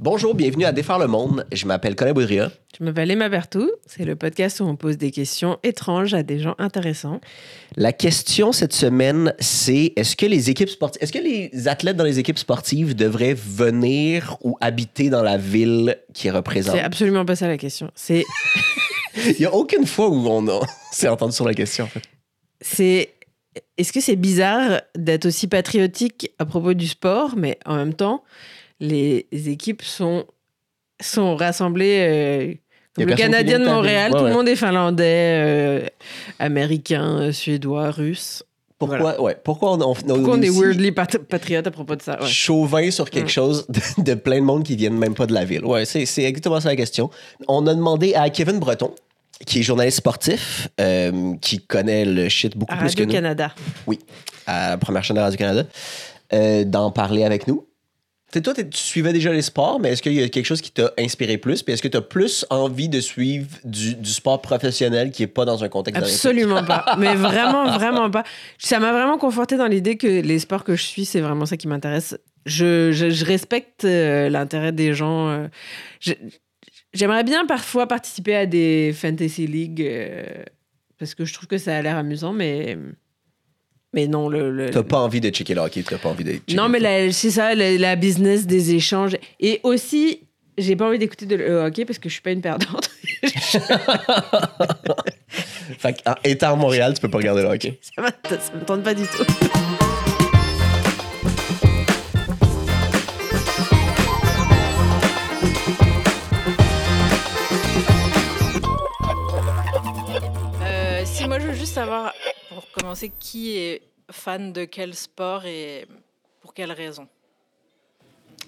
Bonjour, bienvenue à Défaire le monde. Je m'appelle Colin Boudria. Je m'appelle Emma Bertou. C'est le podcast où on pose des questions étranges à des gens intéressants. La question cette semaine, c'est est-ce que les équipes sportives, est-ce que les athlètes dans les équipes sportives devraient venir ou habiter dans la ville qui représente C'est absolument pas ça la question. C'est Il n'y a aucune fois où on, a- s'est entendu sur la question. En fait. c'est est-ce que c'est bizarre d'être aussi patriotique à propos du sport, mais en même temps, les équipes sont sont rassemblées. euh, comme le Canadien de Montréal, tout Ouais, le monde est finlandais, euh, américain, euh, suédois, russe. Pourquoi, ouais, pourquoi on, on, Pourquoi on est weirdly pat- patriote à propos de ça? Ouais. chauvin sur quelque Mm. chose de, de plein de monde qui viennent même pas de la ville? Ouais, c'est, c'est exactement ça la question. On a demandé à Kevin Breton, qui est journaliste sportif, euh, qui connaît le shit beaucoup À plus que nous. Radio-Canada. Oui, à la première chaîne de Radio-Canada, euh, d'en parler avec nous. Tu sais, toi, tu suivais déjà les sports, mais est-ce qu'il y a quelque chose qui t'a inspiré plus? Puis est-ce que tu as plus envie de suivre du, du sport professionnel qui est pas dans un contexte? Absolument pas. Mais vraiment, vraiment pas. Ça m'a vraiment conforté dans l'idée que les sports que je suis, c'est vraiment ça qui m'intéresse. Je, je- je respecte euh, l'intérêt des gens. euh, J'aimerais bien parfois participer à des fantasy league euh, parce que je trouve que ça a l'air amusant, mais mais non le. le- T'as pas envie de checker le hockey, t'as pas envie de checker non, le mais c'est ça, la, la business des échanges. Et aussi, j'ai pas envie d'écouter de le hockey parce que je suis pas une perdante. Fait que, étant à Montréal, tu peux pas regarder le hockey. ça, ça me tente pas du tout. Euh, si moi je veux juste savoir, pour commencer, qui est fan de quel sport et pour quelle raison?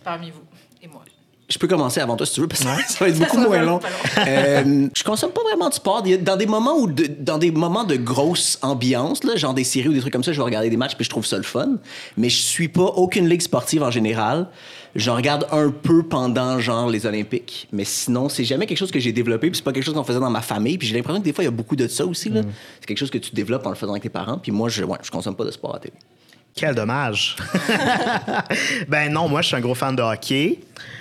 Parmi vous et moi. Je peux commencer avant toi si tu veux, parce que ça va être Ça beaucoup moins long. Euh, je consomme pas vraiment de sport. Dans des moments où de, dans des moments de grosse ambiance, là, genre des séries ou des trucs comme ça, je vais regarder des matchs puis je trouve ça le fun. Mais je suis pas aucune ligue sportive en général. J'en regarde un peu pendant genre les Olympiques, mais sinon c'est jamais quelque chose que j'ai développé. Puis c'est pas quelque chose qu'on faisait dans ma famille. Puis j'ai l'impression que des fois il y a beaucoup de ça aussi. là. C'est quelque chose que tu développes en le faisant avec tes parents. Puis moi je, ouais, je consomme pas de sport à télé. Quel dommage. ben non, moi, je suis un gros fan de hockey.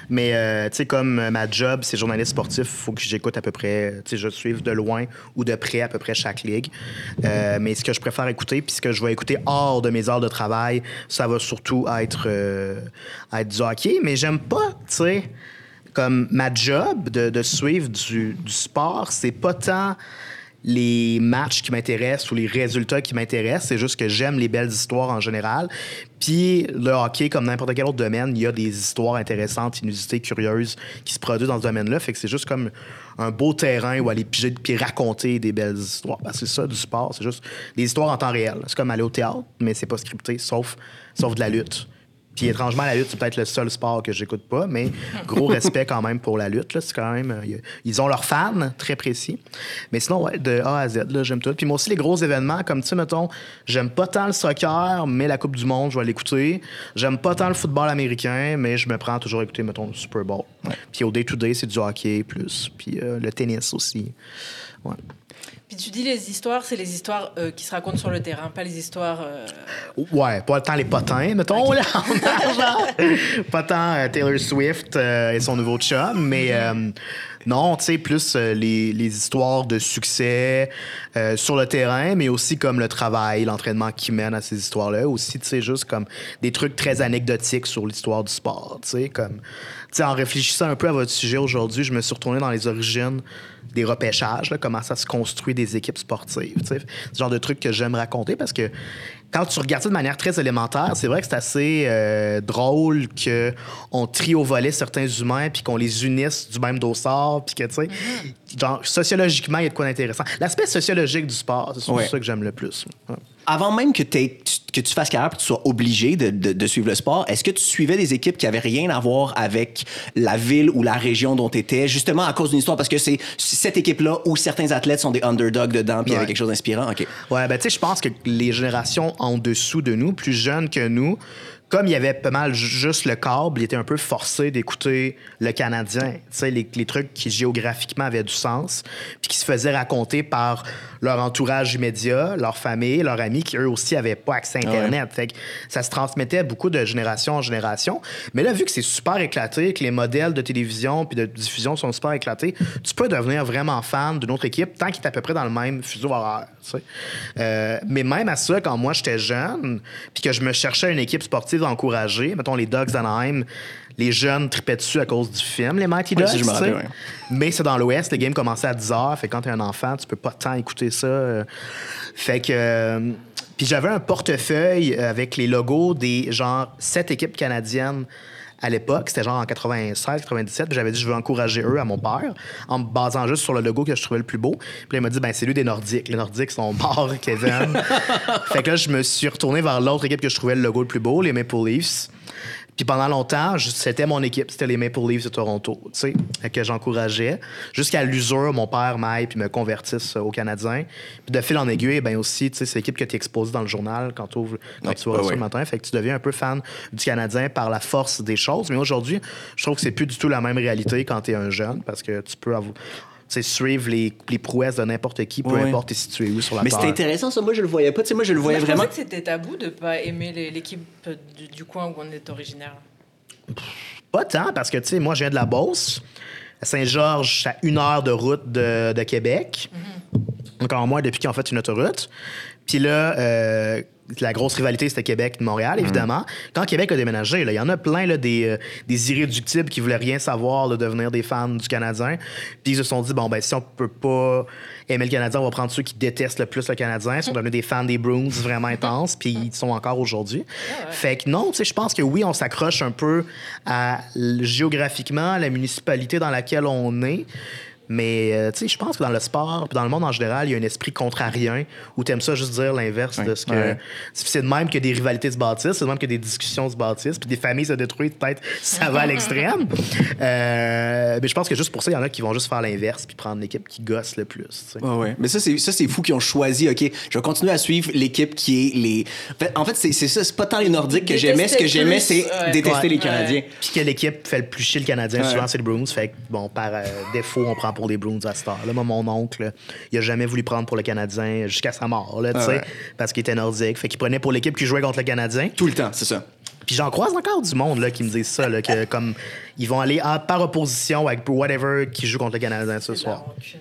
Mais, euh, tu sais, comme euh, ma job, c'est journaliste sportif, il faut que j'écoute à peu près, tu sais, je suive de loin ou de près à peu près chaque ligue. Euh, mais ce que je préfère écouter, puis ce que je vais écouter hors de mes heures de travail, ça va surtout être, euh, du hockey. Mais j'aime pas, tu sais, comme ma job de, de suivre du, du sport, c'est pas tant les matchs qui m'intéressent ou les résultats qui m'intéressent. C'est juste que j'aime les belles histoires en général. Puis le hockey, comme n'importe quel autre domaine, il y a des histoires intéressantes, inusitées, curieuses qui se produisent dans ce domaine-là. Fait que c'est juste comme un beau terrain où aller piger puis raconter des belles histoires. C'est ça du sport, c'est juste des histoires en temps réel. C'est comme aller au théâtre, mais c'est pas scripté, sauf, sauf de la lutte. Puis étrangement, la lutte, c'est peut-être le seul sport que j'écoute pas, mais gros respect quand même pour la lutte. là. C'est quand même. euh, ils ont leurs fans très précis. Mais sinon, ouais, de A à Z, là, j'aime tout. Puis moi aussi, les gros événements, comme tu sais, mettons, j'aime pas tant le soccer, mais la Coupe du Monde, je vais l'écouter. J'aime pas tant le football américain, mais je me prends toujours à écouter, mettons, le Super Bowl. Puis au day-to-day, c'est du hockey plus. Puis euh, le tennis aussi. Ouais. Puis tu dis les histoires, c'est les histoires euh, qui se racontent sur le terrain, pas les histoires. euh, Ouais, pas tant les potins, mettons, là, en argent. Pas tant euh, Taylor Swift euh, et son nouveau chum, mais euh, non, tu sais, plus euh, les, les histoires de succès euh, sur le terrain, mais aussi comme le travail, l'entraînement qui mène à ces histoires-là. Aussi, tu sais, juste comme des trucs très anecdotiques sur l'histoire du sport, tu sais, comme... En réfléchissant un peu à votre sujet aujourd'hui, je me suis retourné dans les origines des repêchages, comment ça se construit des équipes sportives. C'est le genre de truc que j'aime raconter parce que quand tu regardes ça de manière très élémentaire, c'est vrai que c'est assez euh, drôle qu'on trie au volet certains humains puis qu'on les unisse du même dossard puis que, tu sais, genre, sociologiquement, il y a de quoi d'intéressant. L'aspect sociologique du sport, c'est Ouais. ça que j'aime le plus. Ouais. Avant même que, tu- que tu fasses carrière et que tu sois obligé de, de- de suivre le sport, est-ce que tu suivais des équipes qui avaient rien à voir avec la ville ou la région dont tu étais, justement à cause d'une histoire? Parce que c'est cette équipe-là où certains athlètes sont des underdogs dedans puis il y avait quelque chose d'inspirant. OK. Ouais, ben tu sais, je pense que les générations en dessous de nous, plus jeunes que nous, comme il y avait pas mal ju- juste le câble, il était un peu forcé d'écouter le Canadien. Tu sais, les, les trucs qui géographiquement avaient du sens, puis qui se faisaient raconter par leur entourage immédiat, leur famille, leurs amis, qui eux aussi avaient pas accès à Internet. Fait que ça se transmettait beaucoup de génération en génération. Mais là, vu que c'est super éclaté, que les modèles de télévision puis de diffusion sont super éclatés, tu peux devenir vraiment fan d'une autre équipe tant qu'il est à peu près dans le même fuseau horaire. tu sais. Euh, mais même à ça, quand moi j'étais jeune, puis que je me cherchais une équipe sportive à encourager, mettons les Dogs d'Anaheim, les jeunes tripaient dessus à cause du film, les Mighty Ducks. rappelle, ouais. Mais c'est dans l'Ouest, les games commençaient à 10 h. Fait que quand t'es un enfant, tu peux pas tant écouter ça. euh. Fait que. Euh, Puis j'avais un portefeuille avec les logos des genre sept équipes canadiennes à l'époque. C'était genre en 96, 97. Puis j'avais dit, je veux encourager eux à mon père en me basant juste sur le logo que je trouvais le plus beau. Puis il m'a dit, ben c'est lui des Nordiques. Les Nordiques sont morts, Kevin. fait que là, je me suis retourné vers l'autre équipe que je trouvais le logo le plus beau, les Maple Leafs. Puis pendant longtemps, c'était mon équipe, c'était les Maple Leafs de Toronto, tu sais, que j'encourageais. Jusqu'à l'usure, mon père m'aille puis me convertisse euh, au Canadien. Puis de fil en aiguille, ben aussi, tu sais, c'est l'équipe que tu exposes dans le journal quand, t'ouvres- quand Ouais, tu vois ouais, ça ouais. le matin. Fait que tu deviens un peu fan du Canadien par la force des choses. Mais aujourd'hui, je trouve que c'est plus du tout la même réalité quand tu es un jeune parce que tu peux avoir. Tu sais, suivre les, les prouesses de n'importe qui, peu importe t'es situé où sur la Mais c'était intéressant, ça. Moi, je le voyais pas. Tu sais, moi, je le voyais Moi, je vraiment. pensais que c'était tabou de pas aimer l'équipe du, du coin où on est originaire. Pas tant, parce que, tu sais, moi, je viens de la Beauce. À Saint-Georges, c'est à une heure de route de, de Québec. Encore moins depuis qu'ils ont fait une autoroute. Puis là, euh, la grosse rivalité, c'était Québec-Montréal, évidemment. Quand Québec a déménagé, il y en a plein là, des, euh, des irréductibles qui voulaient rien savoir de devenir des fans du Canadien. Puis ils se sont dit, bon, ben si on peut pas aimer le Canadien, on va prendre ceux qui détestent le plus le Canadien. Ils sont devenus des fans des Bruins vraiment intenses, puis ils sont encore aujourd'hui. Fait que non, tu sais, je pense que oui, on s'accroche un peu à géographiquement à la municipalité dans laquelle on est. Mais euh, tu sais, je pense que dans le sport, puis dans le monde en général, il y a un esprit contrarien où tu aimes ça juste dire l'inverse de ce que. Ouais. C'est de même que des rivalités se bâtissent, c'est de même que des discussions se bâtissent, puis des familles se détruisent, peut-être ça va à l'extrême. Euh, mais je pense que juste pour ça, il y en a qui vont juste faire l'inverse puis prendre l'équipe qui gosse le plus. sais. Ouais, ouais. Mais ça, c'est, ça, c'est fou qui ont choisi, OK, je vais continuer à suivre l'équipe qui est les. En fait, c'est, c'est ça, c'est pas tant les Nordiques que j'aimais. Ce que j'aimais, plus, c'est ouais. détester Ouais. les Canadiens. Puis quelle équipe fait le plus chier le Canadien? Ouais. Souvent, c'est le Bruins. Fait que, bon, par euh, défaut, on prend pour les Bruins à cette heure-là. Moi, mon oncle, il a jamais voulu prendre pour le Canadien jusqu'à sa mort, là, tu Ah sais, ouais. parce qu'il était nordique. Fait qu'il prenait pour l'équipe qui jouait contre le Canadien. Tout le temps, c'est ça. Puis j'en croise encore du monde là, qui me disent ça, là, que comme ils vont aller en- par opposition avec whatever qui joue contre le Canadien ce soir. hein.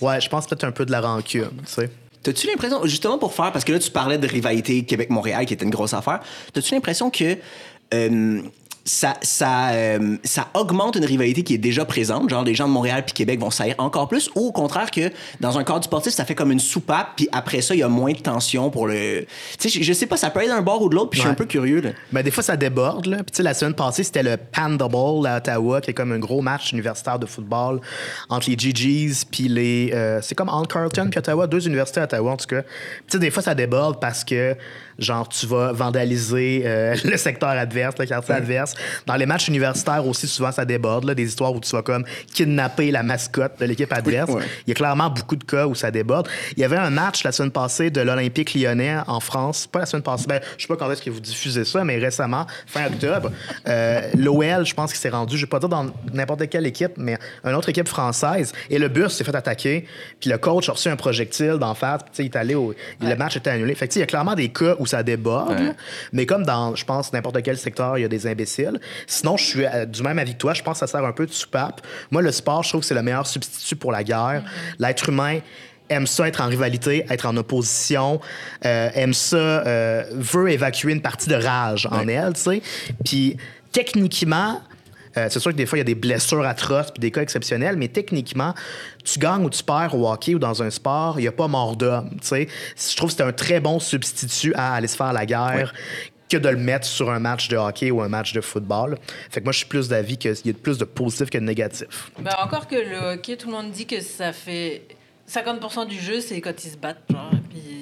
Ouais, je pense peut-être un peu de la rancune, tu sais. T'as-tu l'impression, justement pour faire, parce que là, tu parlais de rivalité Québec-Montréal qui était une grosse affaire, t'as-tu l'impression que euh, ça, ça, euh, ça augmente une rivalité qui est déjà présente, genre les gens de Montréal puis Québec vont saillir encore plus, ou au contraire que dans un cadre sportif, ça fait comme une soupape, puis après ça, il y a moins de tension pour le... Tu sais, je, je sais pas, ça peut être d'un bord ou de l'autre, puis je suis Ouais. un peu curieux, là. Ben, des fois, ça déborde. Là. Puis, tu sais, la semaine passée, c'était le Panda Bowl à Ottawa, qui est comme un gros match universitaire de football entre les GGs puis les. euh, c'est comme Anne Carlton puis Ottawa, deux universités à Ottawa, en tout cas. Tu sais, des fois, ça déborde parce que, genre, tu vas vandaliser euh, le secteur adverse, le quartier adverse. Dans les matchs universitaires aussi, souvent, ça déborde. Là, des histoires où tu vas comme kidnapper la mascotte de l'équipe adverse. ouais. Il y a clairement beaucoup de cas où ça déborde. Il y avait un match la semaine passée de l'Olympique lyonnais en France. Pas la semaine passée. Ben, je sais pas quand est-ce que vous diffusez ça, mais récemment, fin octobre. Euh, L'OL, je pense qu'il s'est rendu, je vais pas dire dans n'importe quelle équipe, mais une autre équipe française. Et le bus s'est fait attaquer. Puis le coach a reçu un projectile d'en face. Puis, il est allé au- Le match était annulé. Fait que, il y a clairement des cas où ça déborde. Ouais. Mais comme dans, je pense, n'importe quel secteur, il y a des imbéciles. Sinon, je suis euh, du même avis que toi. Je pense que ça sert un peu de soupape. Moi, le sport, je trouve que c'est le meilleur substitut pour la guerre. L'être humain aime ça être en rivalité, être en opposition, euh, aime ça, euh, veut évacuer une partie de rage en elle, tu sais. Puis techniquement, euh, c'est sûr que des fois, il y a des blessures atroces puis des cas exceptionnels, mais techniquement, tu gagnes ou tu perds au hockey ou dans un sport, il n'y a pas mort d'homme. tu sais. Je trouve que c'est un très bon substitut à aller se faire la guerre. que de le mettre sur un match de hockey ou un match de football. Fait que moi, je suis plus d'avis qu'il y a plus de positif que de négatif. Bah, encore que le hockey, tout le monde dit que ça fait 50% du jeu, c'est quand ils se battent, genre, et puis ils ils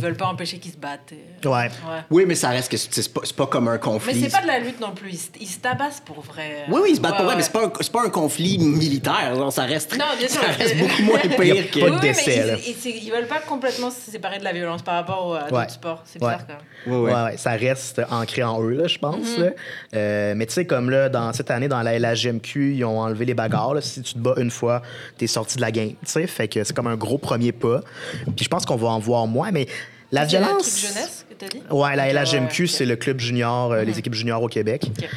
veulent pas empêcher qu'ils se battent. et- Ouais. Ouais. Oui, mais ça reste que c'est pas, c'est pas comme un Mais conflit. c'est pas de la lutte non plus. Ils, se- ils se tabassent pour vrai. Oui, oui, ils se battent Ouais, pour vrai, mais c'est pas, un- c'est pas un conflit militaire. genre, ça reste, Non, bien sûr. ça reste beaucoup moins pire que. pas de Oui, oui, décès, mais ils, ils, ils veulent pas complètement se séparer de la violence par rapport au- à d'autres sports. C'est Ouais. bizarre quand même. Ouais, ouais, ça reste ancré en eux, là, je pense. Mhm. Euh, mais tu sais, comme là, dans cette année, dans la LHGMQ, ils ont enlevé les bagarres. là. Si tu te bats une fois, t'es sorti de la game. tu sais. Fait que c'est comme un gros premier pas. Puis je pense qu'on va en voir moins, mais la C'est le violence. truc jeunesse que t'as dit? Ouais, la Ok, LHGMQ, ouais, ok. c'est le club junior, euh, les équipes juniors au Québec. Ok.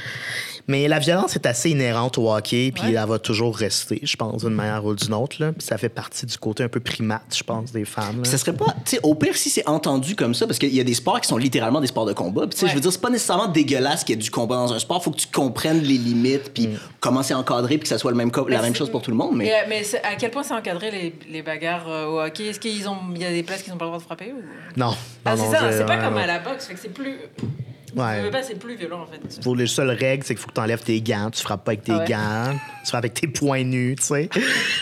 Mais la violence est assez inhérente au hockey, puis Ouais. elle va toujours rester, je pense, d'une manière ou d'une autre. Là. Puis ça fait partie du côté un peu primate, je pense, des là. Ça serait pas, tu sais, au pire si c'est entendu comme ça, parce qu'il y a des sports qui sont littéralement des sports de combat. Puis, tu sais, Ouais. je veux dire, c'est pas nécessairement dégueulasse qu'il y ait du combat dans un sport. Faut que tu comprennes les limites, puis comment c'est encadré, puis que ça soit le même la même chose pour tout le monde. Mais Mais, euh, mais à quel point c'est encadré les, les bagarres euh, au hockey? Est-ce qu'il y a des places qu'ils n'ont pas le droit de frapper ou... Non. Ah, c'est ça, c'est pas ouais, comme ouais. à la boxe, fait que c'est plus. Ouais. C'est plus violent en fait. Pour les seules règles, c'est qu'il faut que tu enlèves tes gants. Tu frappes pas avec tes Ah ouais? gants. Tu frappes avec tes poings nus, tu sais.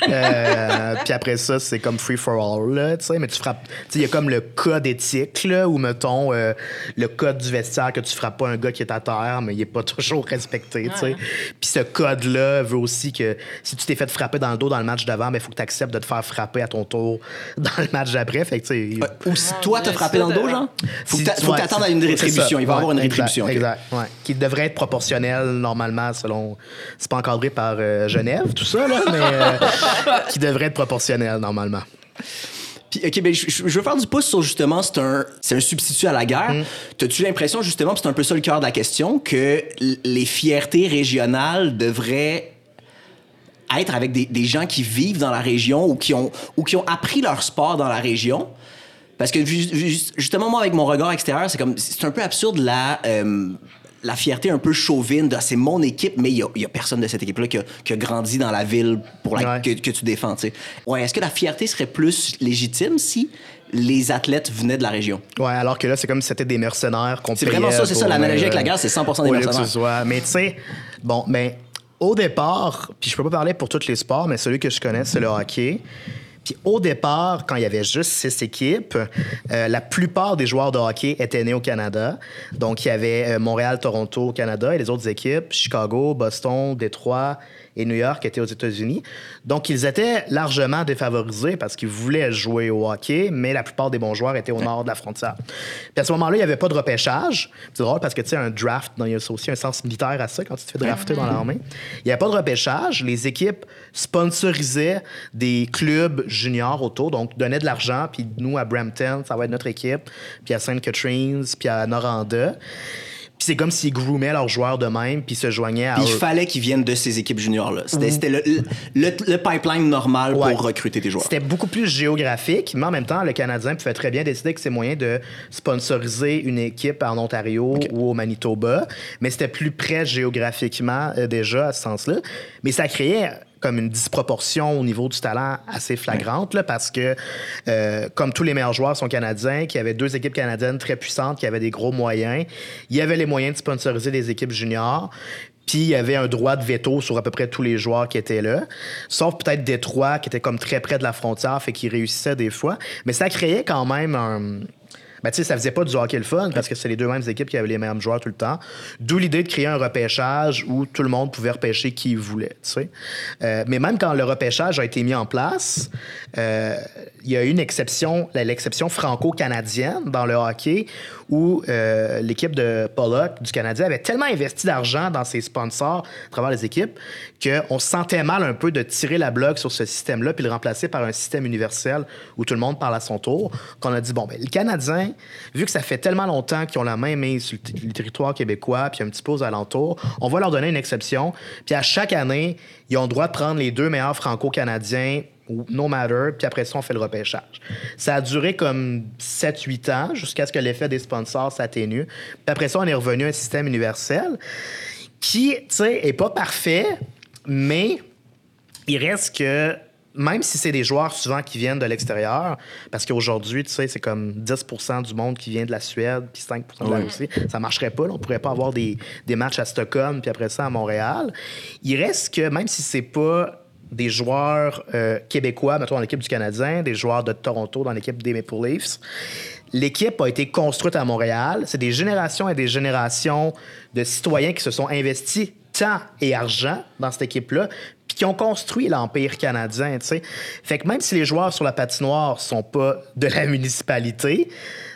Euh, puis après ça, c'est comme free for all, là, tu sais. Mais tu frappes. Tu sais, il y a comme le code éthique, là, où, mettons, euh, le code du vestiaire que tu frappes pas un gars qui est à terre, mais il est pas toujours respecté, tu sais. Ouais. Puis ce code-là veut aussi que si tu t'es fait frapper dans le dos dans le match d'avant, il faut que tu acceptes de te faire frapper à ton tour dans le match d'après. Fait que, tu sais. Ou si Mon toi t'as frappé dans le dos, genre, faut que Si- que ouais, t'attendes à une rétribution. ça. Il va y avoir une Exact, rétribution. Exact, ouais. Qui devrait être proportionnel normalement selon. C'est pas encadré par euh, Genève, tout ça, là, mais euh, qui devrait être proportionnel normalement. Puis, OK, ben, je, veux faire du pouce sur justement, c'est un, c'est un substitut à la guerre. Mm. T'as-tu l'impression, justement, puis c'est un peu ça le cœur de la question, que les fiertés régionales devraient être avec des, des gens qui vivent dans la région ou qui ont, ou qui ont appris leur sport dans la région? Parce que ju- ju- justement, moi, avec mon regard extérieur, c'est comme c'est un peu absurde la, euh, la fierté un peu chauvine de c'est mon équipe, mais il y a, personne de cette équipe-là qui a, qui a grandi dans la ville pour la, Ouais. que, que tu défends. Ouais, est-ce que la fierté serait plus légitime si les athlètes venaient de la région? Ouais, alors que là, c'est comme si c'était des mercenaires qu'on C'est vraiment ça, c'est ça, l'analogie avec euh, la guerre, c'est 100% des lieu que mercenaires. ce soit- Mais tu sais, bon, mais au départ, puis je peux pas parler pour tous les sports, mais celui que je connais, c'est le hockey. Puis au départ, quand il y avait juste six équipes, euh, la plupart des joueurs de hockey étaient nés au Canada. Donc, il y avait euh, Montréal, Toronto Canada et les autres équipes, Chicago, Boston, Détroit et New York étaient aux États-Unis. Donc, ils étaient largement défavorisés parce qu'ils voulaient jouer au hockey, mais la plupart des bons joueurs étaient au nord de la frontière. Puis à ce moment-là, il n'y avait pas de repêchage. C'est drôle parce que, tu sais, un draft, il y a aussi un sens militaire à ça quand tu te fais drafter dans l'armée. Il n'y avait pas de repêchage. Les équipes sponsorisaient des clubs juniors autour, donc donnaient de l'argent. Puis nous, à Brampton, ça va être notre équipe. Puis à St. Catharines, puis à Noranda. Puis c'est comme s'ils groomaient leurs joueurs de même, puis se joignaient à Puis il eux. fallait qu'ils viennent de ces équipes juniors-là. C'était c'était le, le, le pipeline normal Ouais. pour recruter des joueurs. C'était beaucoup plus géographique, mais en même temps, le Canadien pouvait très bien décider que c'est moyen de sponsoriser une équipe en Ontario ou au Manitoba, mais c'était plus près géographiquement euh, déjà à ce sens-là. Mais ça créait comme une disproportion au niveau du talent assez flagrante, parce que, euh, comme tous les meilleurs joueurs sont canadiens, qu'il y avait deux équipes canadiennes très puissantes qui avaient des gros moyens, il y avait les moyens de sponsoriser des équipes juniors. Puis il y avait un droit de veto sur à peu près tous les joueurs qui étaient là. Sauf peut-être Détroit, qui était comme très près de la frontière, fait qu'il réussissait des fois. Mais ça créait quand même un. Ben, ça faisait pas du hockey le fun parce que c'est les deux mêmes équipes qui avaient les mêmes joueurs tout le temps. D'où l'idée de créer un repêchage où tout le monde pouvait repêcher qui il voulait. Euh, mais même quand le repêchage a été mis en place, euh, il y a eu une exception, l'exception franco-canadienne dans le hockey où euh, l'équipe de Pollock du Canadien avait tellement investi d'argent dans ses sponsors à travers les équipes qu'on se sentait mal un peu de tirer la bloc sur ce système-là puis le remplacer par un système universel où tout le monde parle à son tour. Qu'on a dit, bon, ben, les Vu que ça fait tellement longtemps qu'ils ont la main mise sur le, territoire québécois puis un petit peu aux alentours, on va leur donner une exception. Puis à chaque année, ils ont le droit de prendre les deux meilleurs franco-canadiens no matter, puis après ça, on fait le repêchage. Ça a duré comme 7-8 ans jusqu'à ce que l'effet des sponsors s'atténue. Puis après ça, on est revenu à un système universel qui, tu sais, est pas parfait, mais il reste que même si c'est des joueurs souvent qui viennent de l'extérieur, parce qu'aujourd'hui, tu sais, c'est comme 10% du monde qui vient de la Suède, puis 5 de la. Russie, ça marcherait pas. là. On pourrait pas avoir des, des matchs à Stockholm, puis après ça à Montréal. Il reste que même si c'est pas des joueurs euh, québécois, mettons, dans l'équipe du Canadien, des joueurs de Toronto dans l'équipe des Maple Leafs. L'équipe a été construite à Montréal. C'est des générations et des générations de citoyens qui se sont investis temps et argent dans cette équipe-là, puis qui ont construit l'Empire canadien, tu sais. Fait que même si les joueurs sur la patinoire sont pas de la municipalité,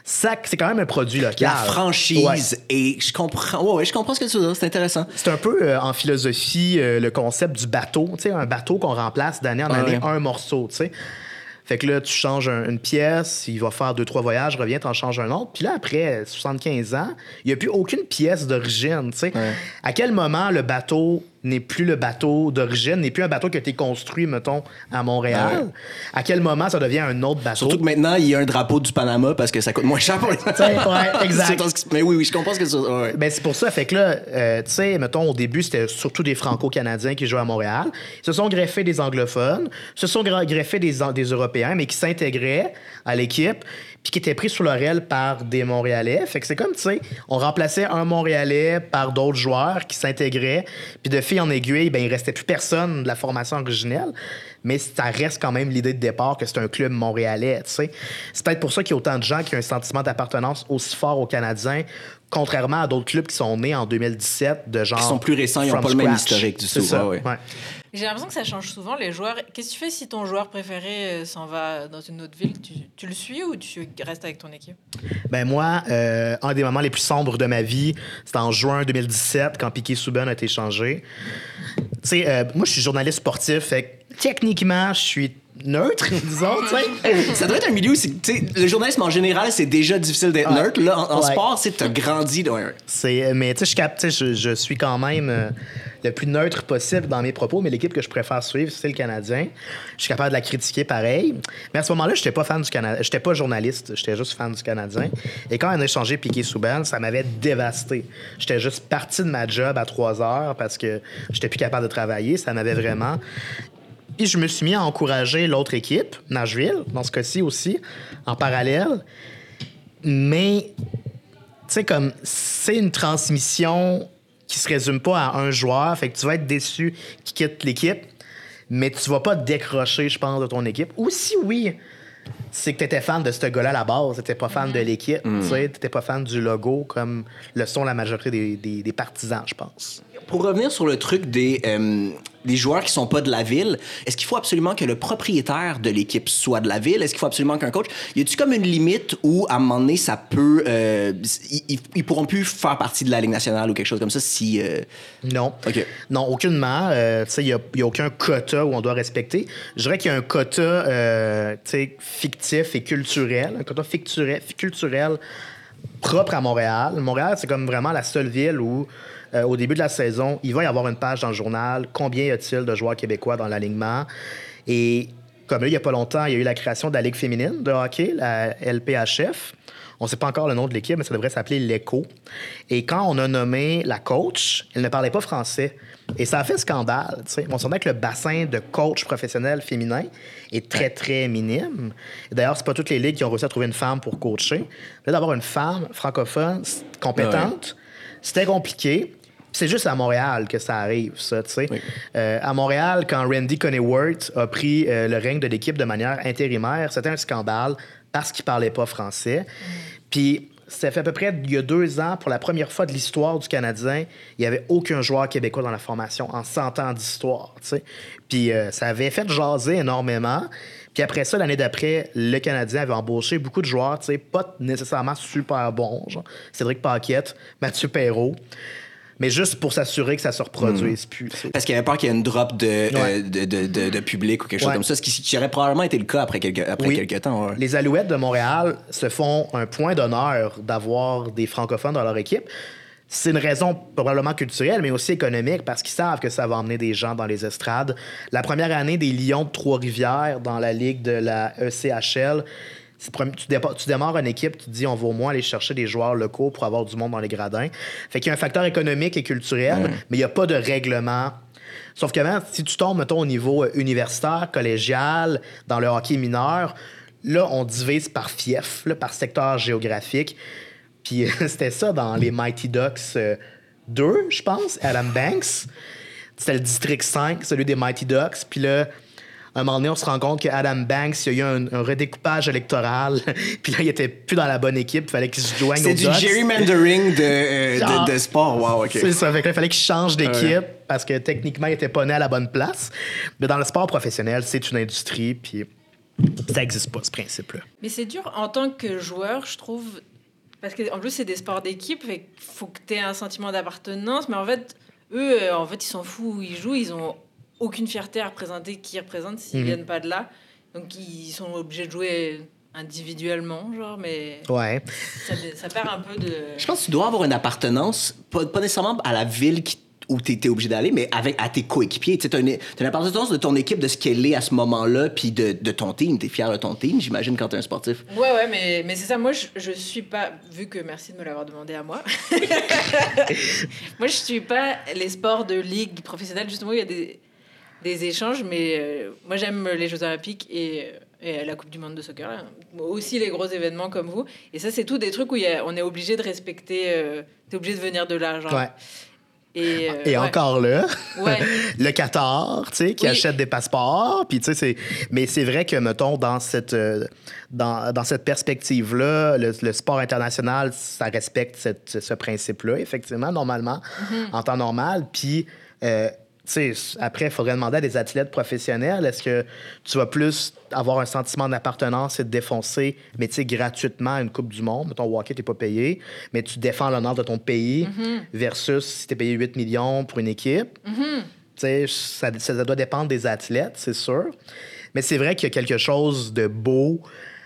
ça, c'est quand même un produit local. La franchise Ouais. et je comprends. Ouais, ouais, je comprends ce que tu veux dire. C'est intéressant. C'est un peu euh, en philosophie euh, le concept du bateau. Tu sais, un bateau qu'on remplace d'année en année, un morceau, tu sais. Fait que là, tu changes un- une pièce, il va faire deux, trois voyages, revient, t'en changes un autre. Puis là, après 75 ans, il n'y a plus aucune pièce d'origine, tu sais. À quel moment le bateau n'est plus le bateau d'origine, n'est plus un bateau qui a été construit, mettons, à Montréal? Ah. À quel moment ça devient un autre bateau? Surtout que maintenant, il y a un drapeau du Panama parce que ça coûte moins cher pour les. ouais, exact. C'est- Mais oui, oui, je comprends ce que. Ouais. Ben, c'est pour ça. Fait que là, euh, tu sais, mettons, au début, c'était surtout des Franco-Canadiens qui jouaient à Montréal. Ils se sont greffés des anglophones, se sont greffés des, des Européens, mais qui s'intégraient à l'équipe, puis qui étaient pris sous leur aile par des Montréalais. Fait que c'est comme, tu sais, on remplaçait un Montréalais par d'autres joueurs qui s'intégraient, puis de fil en aiguille, ben, il restait plus personne de la formation originelle. Mais ça reste quand même l'idée de départ que c'est un club montréalais, tu sais. C'est peut-être pour ça qu'il y a autant de gens qui ont un sentiment d'appartenance aussi fort aux Canadiens, contrairement à d'autres clubs qui sont nés en 2017, de genre... Qui sont plus récents, ils ont from pas le même historique du C'est tout, ça, ouais, ouais. ouais. J'ai l'impression que ça change souvent les joueurs. Qu'est-ce que tu fais si ton joueur préféré euh, s'en va dans une autre ville? Tu, tu le suis ou tu restes avec ton équipe? Ben moi, euh, un des moments les plus sombres de ma vie, c'était en juin 2017 quand Piqué Souben a été changé. Tu sais, euh, moi je suis journaliste sportif, fait que techniquement je suis neutre, disons, tu. Ça doit être un milieu où, tu le journalisme en général, c'est déjà difficile d'être neutre. Là, en, en Ouais. sport, c'est t'as grandi. de- ouais, ouais. C'est, mais tu sais, je, tu je, je suis quand même euh, le plus neutre possible dans mes propos, mais l'équipe que je préfère suivre, c'est le Canadien. Je suis capable de la critiquer pareil. Mais à ce moment-là, j'étais pas fan du Canadien. J'étais pas journaliste, j'étais juste fan du Canadien. Et quand on a échangé Piqué Souben, ça m'avait dévasté. J'étais juste parti de ma job à 3 heures parce que j'étais plus capable de travailler. Ça m'avait vraiment. Puis je me suis mis à encourager l'autre équipe, Nashville, dans ce cas-ci aussi, en parallèle. Mais tu sais, comme c'est une transmission qui se résume pas à un joueur, fait que tu vas être déçu qu'il quitte l'équipe, mais tu vas pas décrocher, je pense, de ton équipe. Ou si oui, c'est que tu étais fan de ce gars-là à la base, tu pas fan de l'équipe, tu sais, t'étais pas fan du logo comme le sont la majorité des, des- des partisans, je pense. Pour revenir sur le truc des, euh, des joueurs qui sont pas de la ville, est-ce qu'il faut absolument que le propriétaire de l'équipe soit de la ville? Est-ce qu'il faut absolument qu'un coach... Y a-tu comme une limite où, à un moment donné, ça peut... euh, ils, ils- pourront plus faire partie de la Ligue nationale ou quelque chose comme ça si... euh, Non. OK. Non, aucunement. Euh, tu sais, il n'y a, aucun quota où on doit respecter. Je dirais qu'il y a un quota tu sais, fictif et culturel, un quota ficturel, culturel propre à Montréal. Montréal, c'est comme vraiment la seule ville où, euh, au début de la saison, il va y avoir une page dans le journal. Combien y a-t-il de joueurs québécois dans l'alignement? Et comme là, il n'y a pas longtemps, il y a eu la création de la Ligue féminine de hockey, la LPHF. On ne sait pas encore le nom de l'équipe, mais ça devrait s'appeler l'ECHO. Et quand on a nommé la coach, elle ne parlait pas français. Et ça a fait scandale. tu sais. On sentait que le bassin de coach professionnel féminin est très, très minime. D'ailleurs, c'est pas toutes les ligues qui ont réussi à trouver une femme pour coacher. Là, d'avoir une femme francophone compétente, c'était compliqué. C'est juste à Montréal que ça arrive, ça, tu sais. Oui. Euh, à Montréal, quand Randy Coneyworth a pris euh, le règne de l'équipe de manière intérimaire, c'était un scandale parce qu'il parlait pas français. Puis, ça fait à peu près il y a deux ans, pour la première fois de l'histoire du Canadien, il n'y avait aucun joueur québécois dans la formation en 100 ans d'histoire, tu sais. Puis, euh, ça avait fait jaser énormément. Puis après ça, l'année d'après, le Canadien avait embauché beaucoup de joueurs, tu sais, pas nécessairement super bons, genre Cédric Paquette, Mathieu Perrault, mais juste pour s'assurer que ça se reproduise plus. tu sais. Parce qu'il y avait peur qu'il y ait une drop de, euh, de, de- de- de public ou quelque chose Ouais. comme ça, ce qui, qui aurait probablement été le cas après quelques, après Oui. quelques temps. ouais. Les Alouettes de Montréal se font un point d'honneur d'avoir des francophones dans leur équipe. C'est une raison probablement culturelle, mais aussi économique, parce qu'ils savent que ça va emmener des gens dans les estrades. La première année des Lions de Trois-Rivières dans la ligue de la ECHL, tu, démarres une équipe, tu te dis on va au moins aller chercher des joueurs locaux pour avoir du monde dans les gradins. Fait qu'il y a un facteur économique et culturel, mais il n'y a pas de règlement Sauf que maintenant, si tu tombes, mettons, au niveau euh, universitaire, collégial, dans le hockey mineur, là, on divise par fief, là, par secteur géographique. Puis euh, c'était ça dans les Mighty Ducks euh, 2, je pense, Adam Banks. c'était le district 5, celui des Mighty Ducks. Puis là, un moment donné, on se rend compte que Adam Banks, il y a eu un, un redécoupage électoral. puis là, il était plus dans la bonne équipe. Il fallait qu'il se joigne aux C'est du Ducks. gerrymandering de, euh, Genre. de, de sport. Wow, OK. C'est ça. Fait que là, il fallait qu'il change d'équipe Ouais. parce que techniquement, il était pas né à la bonne place. Mais dans le sport professionnel, c'est une industrie. Puis ça n'existe pas, ce principe-là. Mais c'est dur en tant que joueur, je trouve. Parce qu'en plus, c'est des sports d'équipe. Il faut que tu aies un sentiment d'appartenance. Mais en fait, eux, en fait, ils s'en foutent où ils jouent. Ils ont aucune fierté à représenter qui ils représentent s'ils Mhm. viennent pas de là. Donc, ils sont obligés de jouer individuellement, genre. Mais Ouais. ça, ça perd un peu de. Je pense que tu dois avoir une appartenance, pas, pas nécessairement à la ville qui- où tu étais obligé d'aller, mais avec, à tes coéquipiers. Tu as une appartenance de ton équipe, de ce qu'elle est à ce moment-là, puis de, de ton team. Tu es fier de ton team, j'imagine, quand tu es un sportif. Ouais, ouais, mais, mais c'est ça. Moi, je, je suis pas. Vu que merci de me l'avoir demandé à moi. moi, je suis pas les sports de ligue professionnelle. Justement, il y a des, des échanges, mais euh, moi, j'aime les Jeux Olympiques et, et la Coupe du Monde de soccer. là. Aussi les gros événements comme vous. Et ça, c'est tout des trucs où il y a- on est obligé de respecter. Euh, T'es obligé de venir de. Ouais. Et, euh, Et ouais. encore là, Ouais. le Qatar, tu sais, qui Oui. achète des passeports, puis tu sais. Mais c'est vrai que, mettons, dans cette, euh, dans, dans cette perspective-là, le, le sport international, ça respecte cette- ce principe-là, effectivement, normalement, Mm-hmm. en temps normal. Puis, euh, après, il faudrait demander à des athlètes professionnels, est-ce que tu vas plus avoir un sentiment d'appartenance et de défoncer, mais tu sais, gratuitement une Coupe du Monde, au hockey, t'es pas payé, mais tu défends l'honneur de ton pays, Mm-hmm. versus si t'es payé 8 millions pour une équipe. Tu sais, ça, ça doit dépendre des athlètes, c'est sûr. Mais c'est vrai qu'il y a quelque chose de beau,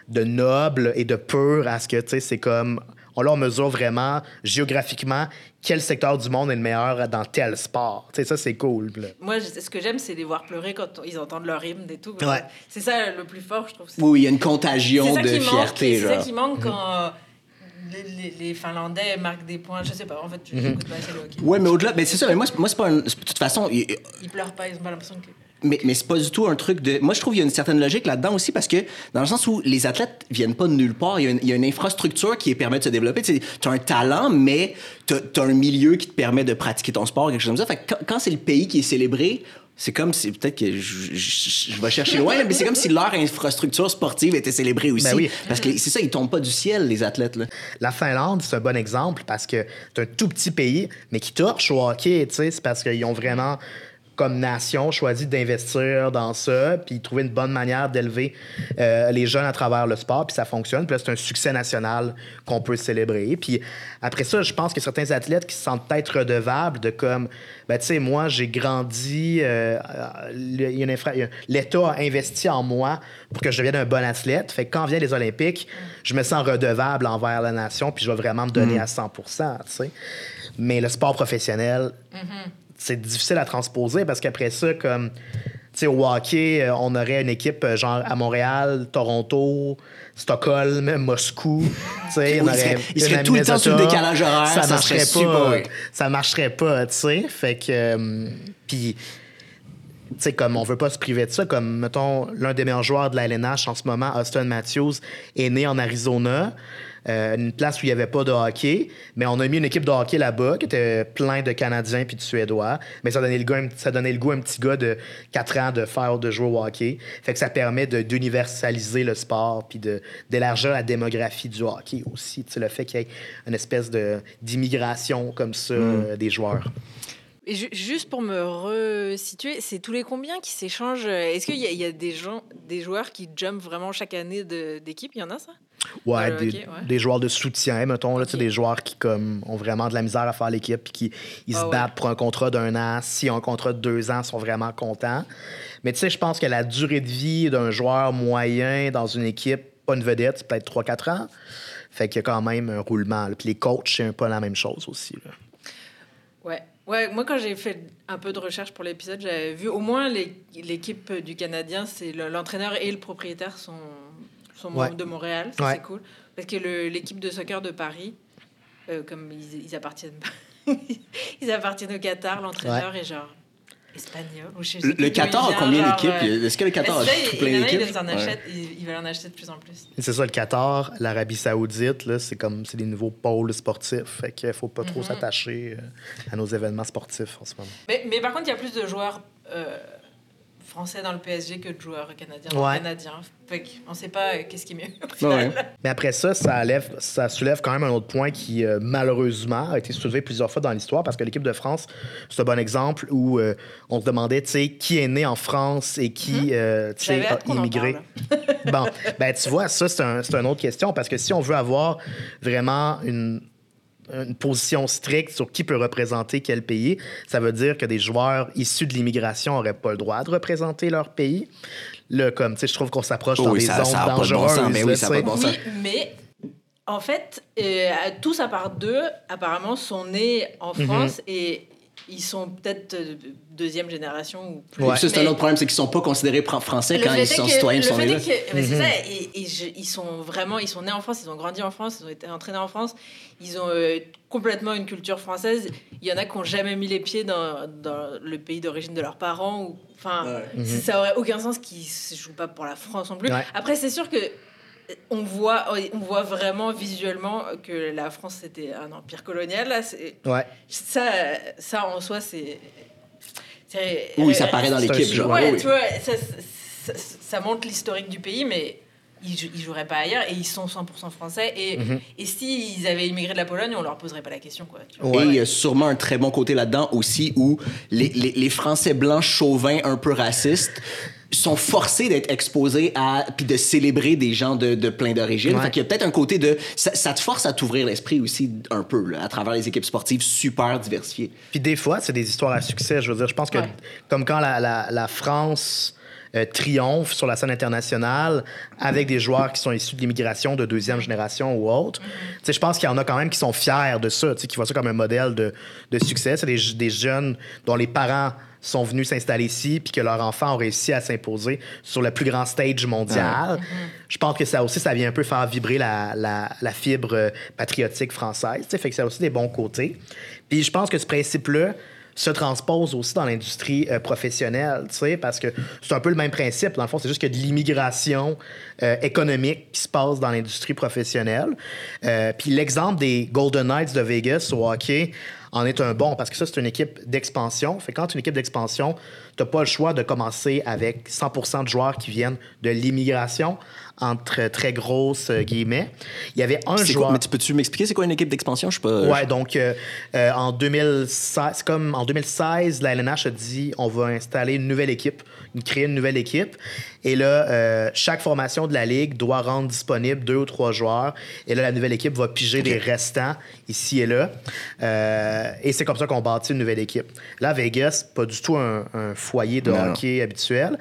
de noble et de pur à ce que, tu sais, c'est comme... On, là, on mesure vraiment, géographiquement, quel secteur du monde est le meilleur dans tel sport. Tu sais, ça, c'est cool. là. Moi, je- ce que j'aime, c'est les voir pleurer quand on- ils entendent leur hymne et tout. Ouais. C'est ça le plus fort, je trouve. Oui, il y a une contagion de fierté. C'est ça qui manque quand euh, les, les- les Finlandais marquent des points. Je sais pas, en fait, je n'écoute pas assez le hockey. Ouais, mais au-delà, mais c'est ça, mais moi, c'est- moi c'est pas un- De toute façon, il- Ils pleurent pas, ils ont pas l'impression que. Mais, mais c'est pas du tout un truc de. Moi, je trouve qu'il y a une certaine logique là-dedans aussi parce que, dans le sens où les athlètes viennent pas de nulle part, il y a une, il y a une infrastructure qui permet de se développer. Tu as un talent, mais tu as, un milieu qui te permet de pratiquer ton sport, quelque chose comme ça. Fait que quand, quand c'est le pays qui est célébré, c'est comme si. Peut-être que je, je- je vais chercher loin, mais c'est comme si leur infrastructure sportive était célébrée aussi. Ben oui. Parce que c'est ça, ils tombent pas du ciel, les athlètes. Là. La Finlande, c'est un bon exemple parce que c'est un tout petit pays, mais qui torche au hockey, tu sais. C'est parce qu'ils ont vraiment, comme nation, choisi d'investir dans ça, puis trouver une bonne manière d'élever euh, les jeunes à travers le sport, puis ça fonctionne. Puis là, c'est un succès national qu'on peut célébrer. Puis après ça, je pense que certains athlètes qui se sentent peut-être redevables de comme, ben, tu sais, moi, j'ai grandi, euh, euh, l'État a investi en moi pour que je devienne un bon athlète. Fait que quand viennent les Olympiques, je me sens redevable envers la nation, puis je vais vraiment me donner à 100 tu sais. Mais le sport professionnel, c'est difficile à transposer parce qu'après ça, comme, tu sais, au hockey, euh, on aurait une équipe euh, genre à Montréal, Toronto, Stockholm, Moscou. Tu sais, on Oui, il serait- il tout le temps sur le décalage horaire, Ça, ça marcherait serait pas. super, oui. Ça marcherait pas, tu sais. Fait que. euh, Puis tu sais, comme on veut pas se priver de ça, comme, mettons, l'un des meilleurs joueurs de la LNH en ce moment, Austin Matthews, est né en Arizona, euh, une place où il n'y avait pas de hockey, mais on a mis une équipe de hockey là-bas qui était plein de Canadiens puis de Suédois, mais ça donnait le goût, à un- ça donnait le goût à un petit gars de 4 ans de faire, de jouer au hockey. Fait que ça permet d'universaliser le sport puis d'élargir la démographie du hockey aussi. Tu sais, le fait qu'il y ait une espèce d'immigration comme ça euh, des joueurs. Et ju- juste pour me resituer, c'est tous les combien qui s'échangent Est-ce qu'il y, a- il y a des gens, des joueurs qui jumpent vraiment chaque année de- d'équipe? Il y en a ça? Ouais, des, hockey, ouais. des joueurs de soutien, mettons, là, des joueurs qui comme, ont vraiment de la misère à faire l'équipe puis qui ils Ah se ouais. battent pour un contrat d'un an. S'ils ont un contrat de deux ans, ils sont vraiment contents. Mais tu sais, je pense que la durée de vie d'un joueur moyen dans une équipe, pas une vedette, c'est peut-être 3-4 ans. Fait qu'il y a quand même un roulement. là. Puis les coachs, c'est un peu la même chose aussi. là. Ouais. Ouais, moi quand j'ai fait un peu de recherche pour l'épisode, j'avais vu au moins l'équipe du Canadien, c'est le- l'entraîneur et le propriétaire sont, sont Ouais. de Montréal, Ouais. c'est cool. Parce que l'équipe de soccer de Paris, euh, comme ils, ils appartiennent ils appartiennent au Qatar, l'entraîneur est genre espagnol. Ou je sais Le, Qatar a combien d'équipes? euh, Est-ce que le Qatar a tout plein d'équipes ils en Ouais. achètent, ils, ils veulent en acheter de plus en plus. C'est ça, le Qatar, l'Arabie Saoudite, là, c'est comme c'est des nouveaux pôles sportifs. Fait qu'il faut pas Mhm. trop s'attacher euh, à nos événements sportifs en ce moment. Mais, mais par contre, il y a plus de joueurs euh, français dans le PSG que de joueurs canadiens dans Ouais. le canadien. Fait qu'on sait pas euh, qu'est-ce qui est mieux. au Ouais, final. ouais. Mais après ça, ça, lève, ça soulève quand même un autre point qui, euh, malheureusement, a été soulevé plusieurs fois dans l'histoire parce que l'équipe de France, c'est un bon exemple où euh, on se demandait, tu sais, qui est né en France et qui, euh, tu sais, J'avais a immigré. bon, ben tu vois, ça, c'est un, c'est une autre question parce que si on veut avoir vraiment une une position stricte sur qui peut représenter quel pays, ça veut dire que des joueurs issus de l'immigration n'auraient pas le droit de représenter leur pays. Là, comme, tu sais, je trouve qu'on s'approche Oh dans oui, des ça- zones ça pas de bon dangereuses. sens, mais ça pas bon sens. Oui, mais en fait, euh, tous à part deux, apparemment, sont nés en Mhm. France et ils sont peut-être euh, deuxième génération ou plus. Ouais. Ça, c'est un autre problème, c'est qu'ils sont pas considérés fran- français quand ils sont que- citoyens, ils le sont fait nés que- Mhm. ça, et, et je- ils sont vraiment, ils sont nés en France, ils ont grandi en France, ils ont été entraînés en France, ils ont euh, complètement une culture française. Il y en a qui n'ont jamais mis les pieds dans, dans le pays d'origine de leurs parents. Ou, enfin, Ouais. ça aurait aucun sens qu'ils ne jouent pas pour la France non plus. Ouais. Après, c'est sûr que on voit, on voit vraiment visuellement que la France c'était un empire colonial. Là, c'est- Ouais. ça, ça en soi, c'est. Oui, ça paraît dans l'équipe, genre. Ouais, oui. tu vois, ça, ça, ça montre l'historique du pays, mais ils, jou- ils joueraient pas ailleurs et ils sont 100% français. Et, Mhm. et s'ils avaient immigré de la Pologne, on leur poserait pas la question. Quoi, tu vois. Ouais. Et il y a sûrement un très bon côté là-dedans aussi où les, les, les Français blancs chauvins un peu racistes sont forcés d'être exposés à puis de célébrer des gens de, de plein d'origines. Ouais. Fait qu'il y a peut-être un côté de ça, ça te force à t'ouvrir l'esprit aussi un peu là, à travers les équipes sportives super diversifiées. Puis des fois, c'est des histoires à succès. Je veux dire, je pense que Ouais. comme quand la, la- la France euh, triomphe sur la scène internationale avec des joueurs qui sont issus de l'immigration de deuxième génération ou autre, sais, je pense qu'il y en a quand même qui sont fiers de ça, qui voient ça comme un modèle de, de succès. C'est des, des jeunes dont les parents sont venus s'installer ici puis que leurs enfants ont réussi à s'imposer sur le plus grand stage mondial. Je pense que ça aussi, ça vient un peu faire vibrer la, la- la fibre euh, patriotique française. Fait que ça a aussi des bons côtés. Puis je pense que ce principe-là se transpose aussi dans l'industrie euh, professionnelle, tu sais, parce que c'est un peu le même principe. Dans le fond, c'est juste a de l'immigration euh, économique qui se passe dans l'industrie professionnelle. Euh, puis l'exemple des Golden Knights de Vegas au hockey en est un bon, parce que ça, c'est une équipe d'expansion. Fait quand tu es une équipe d'expansion, tu n'as pas le choix de commencer avec 100% de joueurs qui viennent de l'immigration, entre très grosses euh, guillemets. Il y avait un joueur... quoi, mais tu peux-tu m'expliquer c'est quoi une équipe d'expansion? Je pas. Ouais, donc euh, euh, en 2016, c'est comme en 2016, la LNH a dit on va installer une nouvelle équipe, créer une nouvelle équipe. Et là, euh, chaque formation de la ligue doit rendre disponible deux ou trois joueurs. Et là, la nouvelle équipe va piger les restants ici et là. Euh, et c'est comme ça qu'on bâtit une nouvelle équipe. Là, Vegas, pas du tout un, un foyer de non. hockey habituel.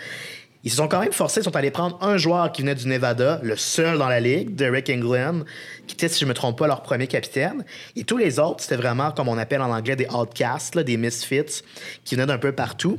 Ils se sont quand même forcés, ils sont allés prendre un joueur qui venait du Nevada, le seul dans la ligue, Derek England, qui était, si je ne me trompe pas, leur premier capitaine. Et tous les autres, c'était vraiment, comme on appelle en anglais, des outcasts, là, des misfits, qui venaient d'un peu partout.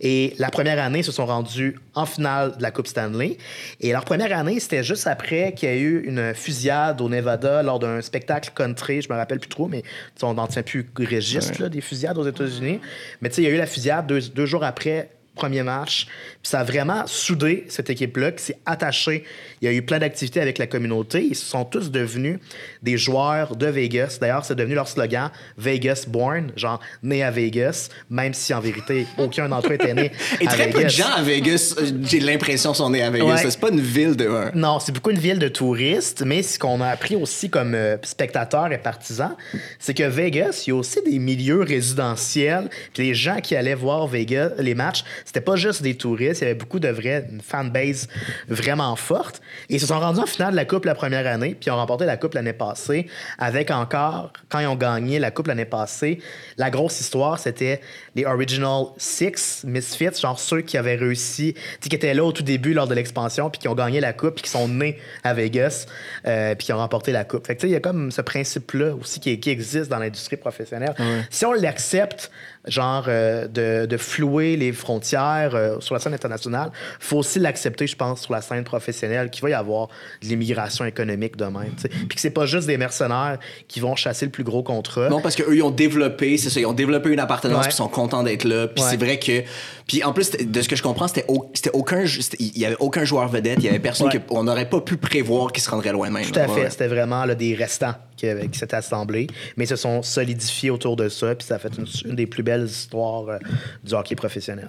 Et la première année, ils se sont rendus en finale de la Coupe Stanley. Et leur première année, c'était juste après qu'il y a eu une fusillade au Nevada lors d'un spectacle country, je me rappelle plus trop, mais on n'en tient plus registre, là, des fusillades aux États-Unis. Mais tu sais, il y a eu la fusillade deux, deux jours après premier match. Puis ça a vraiment soudé cette équipe-là qui s'est attachée. Il y a eu plein d'activités avec la communauté. Ils sont tous devenus des joueurs de Vegas. D'ailleurs, c'est devenu leur slogan Vegas Born, genre né à Vegas, même si en vérité, aucun d'entre eux était né Et à très Vegas. peu de gens à Vegas, euh, j'ai l'impression, sont nés à Vegas. Ouais. C'est pas une ville de. Non, c'est beaucoup une ville de touristes, mais ce qu'on a appris aussi comme euh, spectateurs et partisans, c'est que Vegas, il y a aussi des milieux résidentiels. Puis les gens qui allaient voir Vegas, les matchs, c'était pas juste des touristes, il y avait beaucoup de vrais, une fanbase vraiment forte. Et ils se sont rendus en finale de la Coupe la première année, puis ils ont remporté la Coupe l'année passée, avec encore, quand ils ont gagné la Coupe l'année passée, la grosse histoire, c'était les Original Six Misfits, genre ceux qui avaient réussi, qui étaient là au tout début lors de l'expansion, puis qui ont gagné la Coupe, puis qui sont nés à Vegas, euh, puis qui ont remporté la Coupe. Fait que tu sais, il y a comme ce principe-là aussi qui, qui existe dans l'industrie professionnelle. Si on l'accepte genre euh, de, de flouer les frontières euh, sur la scène internationale, faut aussi l'accepter, je pense, sur la scène professionnelle, qu'il va y avoir de l'immigration économique de même. Puis que c'est pas juste des mercenaires qui vont chasser le plus gros contrat. Non, parce qu'eux, ils ont développé, c'est ça, ils ont développé une appartenance, puis ils sont contents d'être là. Puis Ouais. c'est vrai que. Puis en plus, de ce que je comprends, c'était au- aucun. Il y avait aucun joueur vedette, il y avait personne Ouais. qu'on n'aurait pas pu prévoir qui se rendrait loin de même. Tout à là. fait. Ouais. C'était vraiment là, des restants qui s'étaient assemblés, mais ils se sont solidifiés autour de ça, puis ça a fait une, une des plus belles histoires euh, du hockey professionnel.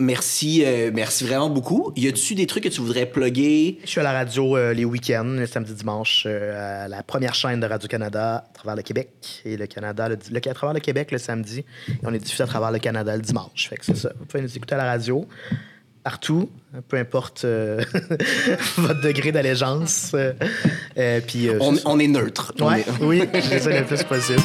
Merci, euh, merci vraiment beaucoup. Y a-tu des trucs que tu voudrais plugger? Je suis à la radio euh, les week-ends, le samedi, dimanche, euh, à la première chaîne de Radio-Canada à travers le Québec et le Canada, le, le- à travers le Québec le samedi. Et on est diffusé à travers le Canada le dimanche. Fait que c'est ça. Vous pouvez nous écouter à la radio, partout, peu importe euh, votre degré d'allégeance. euh, euh, puis, euh, On, on est neutre. On Ouais, est- oui, le plus possible.